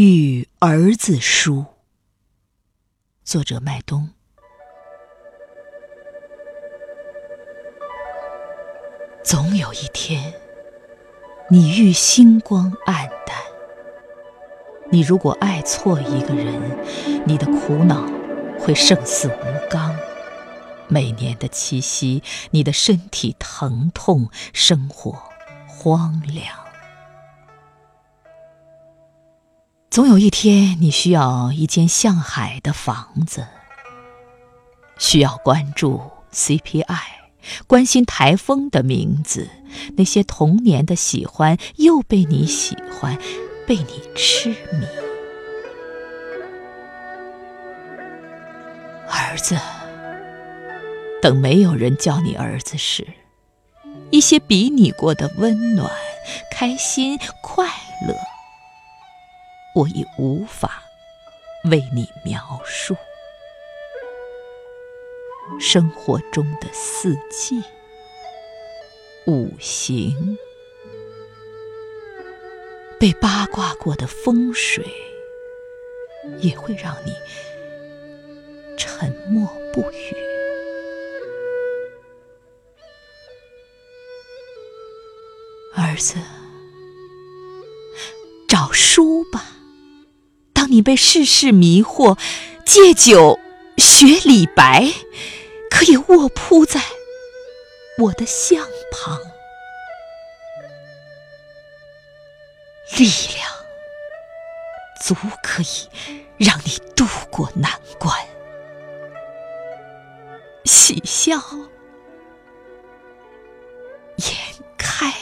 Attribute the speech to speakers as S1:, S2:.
S1: 遇儿子书，作者麦冬。总有一天，你遇星光黯淡。你如果爱错一个人，你的苦恼会胜似吴刚。每年的七夕，你的身体疼痛，生活荒凉。总有一天，你需要一间向海的房子，需要关注 CPI，关心台风的名字，那些童年的喜欢又被你喜欢，被你痴迷。儿子，等没有人叫你儿子时，一些比拟过的温暖、开心、快乐。我已无法为你描述生活中的四季、五行，被八卦过的风水，也会让你沉默不语。儿子，找书吧。你被世事迷惑借酒学李白可以卧铺在我的相旁。力量足可以让你渡过难关。喜笑颜开。